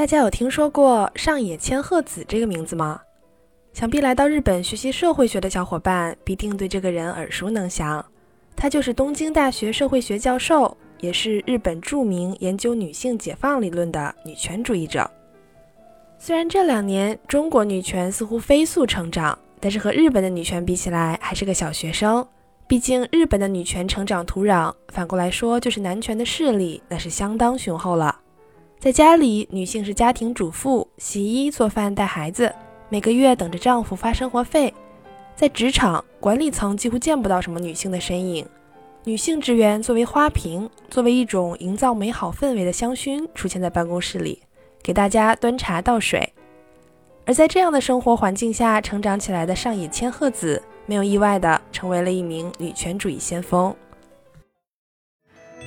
大家有听说过上野千鹤子这个名字吗？想必来到日本学习社会学的小伙伴必定对这个人耳熟能详。她就是东京大学社会学教授，也是日本著名研究女性解放理论的女权主义者。虽然这两年中国女权似乎飞速成长，但是和日本的女权比起来还是个小学生。毕竟日本的女权成长土壤，反过来说就是男权的势力那是相当雄厚了。在家里，女性是家庭主妇，洗衣、做饭、带孩子。每个月等着丈夫发生活费，在职场管理层几乎见不到什么女性的身影，女性职员作为花瓶，作为一种营造美好氛围的香薰出现在办公室里，给大家端茶倒水。而在这样的生活环境下成长起来的上野千鹤子，没有意外的成为了一名女权主义先锋。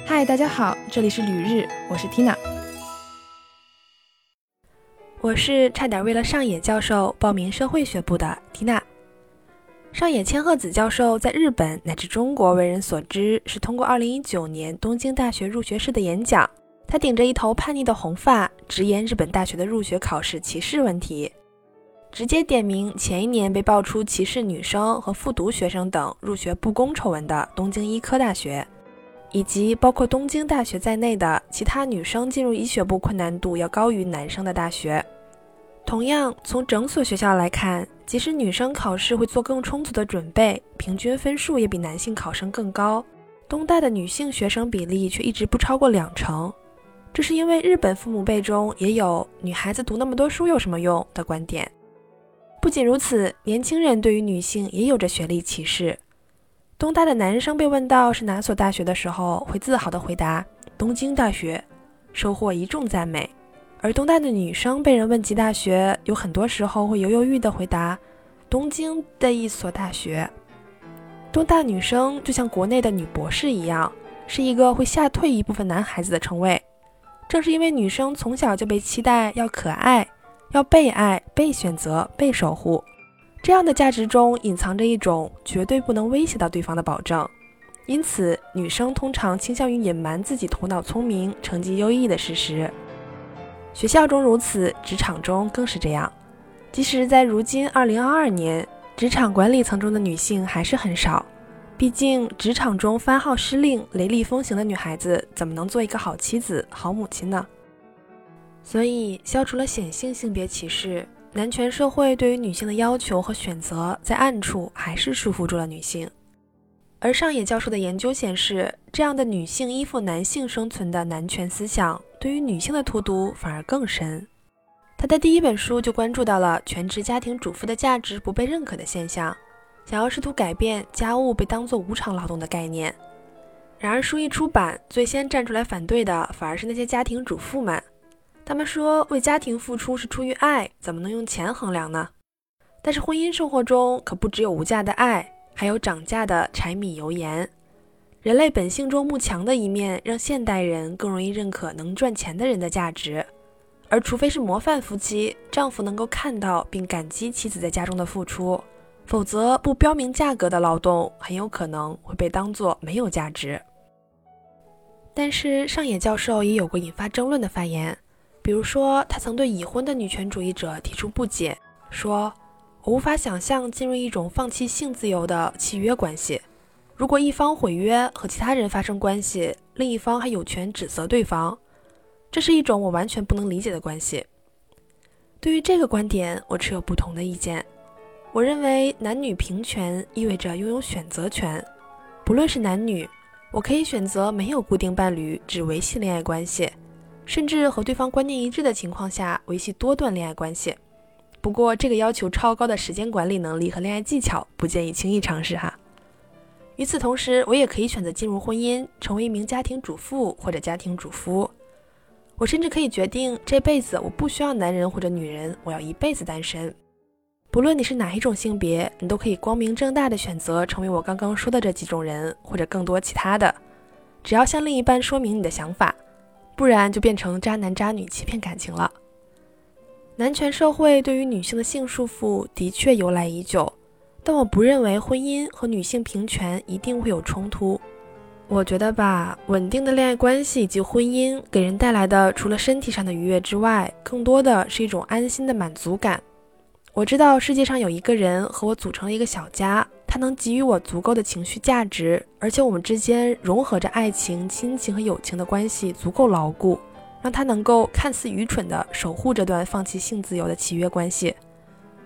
嗨，大家好，这里是旅日，我是 Tina。我是差点为了上野教授报名社会学部的缇娜。上野千鹤子教授在日本乃至中国为人所知，是通过2019年东京大学入学式的演讲，他顶着一头叛逆的红发，直言日本大学的入学考试歧视问题，直接点名前一年被爆出歧视女生和复读学生等入学不公丑闻的东京医科大学。以及包括东京大学在内的其他女生进入医学部困难度要高于男生的大学。同样，从整所学校来看，即使女生考试会做更充足的准备，平均分数也比男性考生更高。东大的女性学生比例却一直不超过两成。这是因为日本父母辈中也有“女孩子读那么多书有什么用”的观点。不仅如此，年轻人对于女性也有着学历歧视。东大的男生被问到是哪所大学的时候，会自豪地回答东京大学，收获一众赞美；而东大的女生被人问及大学，有很多时候会犹犹豫豫地回答东京的一所大学。东大女生就像国内的女博士一样，是一个会吓退一部分男孩子的称谓。正是因为女生从小就被期待要可爱、要被爱、被选择、被守护。这样的价值中隐藏着一种绝对不能威胁到对方的保证，因此女生通常倾向于隐瞒自己头脑聪明、成绩优异的事实。学校中如此，职场中更是这样。即使在如今2022年，职场管理层中的女性还是很少。毕竟，职场中番号失令、雷厉风行的女孩子，怎么能做一个好妻子、好母亲呢？所以，消除了显性性别歧视。男权社会对于女性的要求和选择，在暗处还是束缚住了女性。而上野教授的研究显示，这样的女性依附男性生存的男权思想，对于女性的荼毒反而更深。他的第一本书就关注到了全职家庭主妇的价值不被认可的现象，想要试图改变家务被当作无偿劳动的概念。然而书一出版，最先站出来反对的反而是那些家庭主妇们。他们说，为家庭付出是出于爱，怎么能用钱衡量呢？但是婚姻生活中可不只有无价的爱，还有涨价的柴米油盐。人类本性中慕强的一面，让现代人更容易认可能赚钱的人的价值。而除非是模范夫妻，丈夫能够看到并感激妻子在家中的付出，否则不标明价格的劳动很有可能会被当作没有价值。但是上野教授也有过引发争论的发言。比如说，他曾对已婚的女权主义者提出不解，说：“我无法想象进入一种放弃性自由的契约关系。如果一方毁约和其他人发生关系，另一方还有权指责对方，这是一种我完全不能理解的关系。”对于这个观点，我持有不同的意见。我认为男女平权意味着拥有选择权，不论是男女，我可以选择没有固定伴侣，只维系恋爱关系。甚至和对方观念一致的情况下维系多段恋爱关系。不过，这个要求超高的时间管理能力和恋爱技巧，不建议轻易尝试哈。与此同时，我也可以选择进入婚姻，成为一名家庭主妇或者家庭主夫。我甚至可以决定这辈子我不需要男人或者女人，我要一辈子单身。不论你是哪一种性别，你都可以光明正大的选择成为我刚刚说的这几种人，或者更多其他的。只要向另一半说明你的想法。不然就变成渣男渣女欺骗感情了。男权社会对于女性的性束缚的确由来已久，但我不认为婚姻和女性平权一定会有冲突。我觉得吧，稳定的恋爱关系以及婚姻给人带来的，除了身体上的愉悦之外，更多的是一种安心的满足感。我知道世界上有一个人和我组成了一个小家，他能给予我足够的情绪价值，而且我们之间融合着爱情、亲情和友情的关系足够牢固，让他能够看似愚蠢的守护这段放弃性自由的契约关系。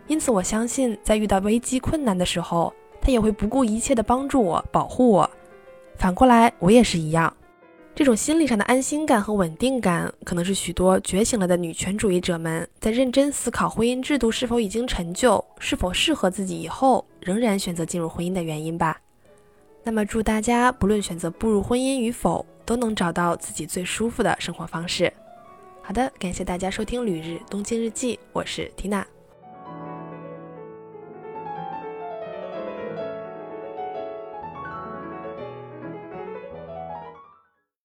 因此，我相信在遇到危机困难的时候，他也会不顾一切的帮助我、保护我。反过来，我也是一样。这种心理上的安心感和稳定感，可能是许多觉醒了的女权主义者们在认真思考婚姻制度是否已经陈旧、是否适合自己以后，仍然选择进入婚姻的原因吧。那么，祝大家不论选择步入婚姻与否，都能找到自己最舒服的生活方式。好的，感谢大家收听《旅日东京日记》，我是缇娜。